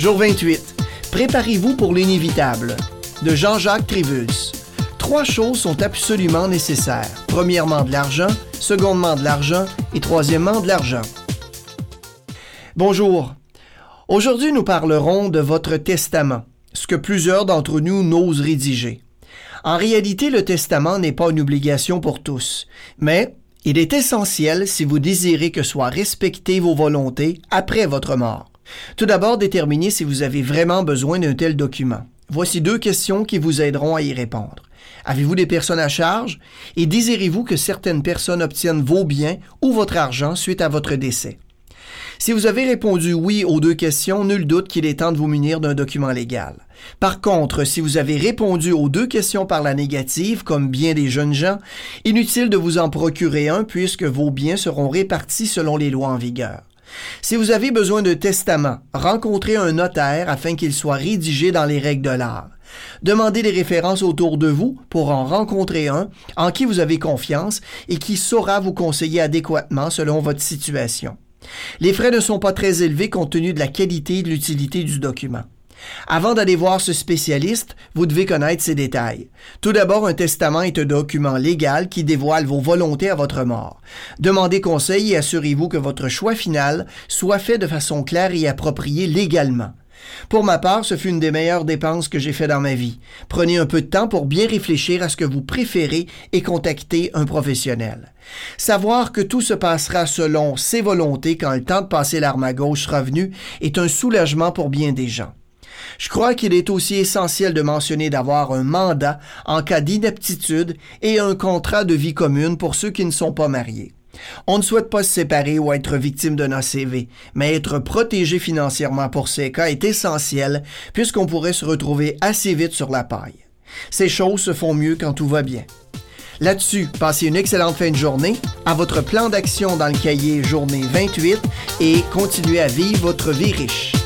Jour 28. Préparez-vous pour l'inévitable. De Jean-Jacques Trivulus. Trois choses sont absolument nécessaires. Premièrement, de l'argent. Secondement, de l'argent. Et troisièmement, de l'argent. Bonjour. Aujourd'hui, nous parlerons de votre testament, ce que plusieurs d'entre nous n'osent rédiger. En réalité, le testament n'est pas une obligation pour tous, mais il est essentiel si vous désirez que soient respectées vos volontés après votre mort. Tout d'abord, déterminez si vous avez vraiment besoin d'un tel document. Voici deux questions qui vous aideront à y répondre. Avez-vous des personnes à charge? Et désirez-vous que certaines personnes obtiennent vos biens ou votre argent suite à votre décès? Si vous avez répondu oui aux deux questions, nul doute qu'il est temps de vous munir d'un document légal. Par contre, si vous avez répondu aux deux questions par la négative, comme bien des jeunes gens, inutile de vous en procurer un puisque vos biens seront répartis selon les lois en vigueur. Si vous avez besoin de testament, rencontrez un notaire afin qu'il soit rédigé dans les règles de l'art. Demandez des références autour de vous pour en rencontrer un en qui vous avez confiance et qui saura vous conseiller adéquatement selon votre situation. Les frais ne sont pas très élevés compte tenu de la qualité et de l'utilité du document. Avant d'aller voir ce spécialiste, vous devez connaître ces détails. Tout d'abord, un testament est un document légal qui dévoile vos volontés à votre mort. Demandez conseil et assurez-vous que votre choix final soit fait de façon claire et appropriée légalement. Pour ma part, ce fut une des meilleures dépenses que j'ai fait dans ma vie. Prenez un peu de temps pour bien réfléchir à ce que vous préférez et contactez un professionnel. Savoir que tout se passera selon ses volontés quand le temps de passer l'arme à gauche sera venu est un soulagement pour bien des gens. Je crois qu'il est aussi essentiel de mentionner d'avoir un mandat en cas d'inaptitude et un contrat de vie commune pour ceux qui ne sont pas mariés. On ne souhaite pas se séparer ou être victime d'un ACV, mais être protégé financièrement pour ces cas est essentiel puisqu'on pourrait se retrouver assez vite sur la paille. Ces choses se font mieux quand tout va bien. Là-dessus, passez une excellente fin de journée, à votre plan d'action dans le cahier journée 28 et continuez à vivre votre vie riche.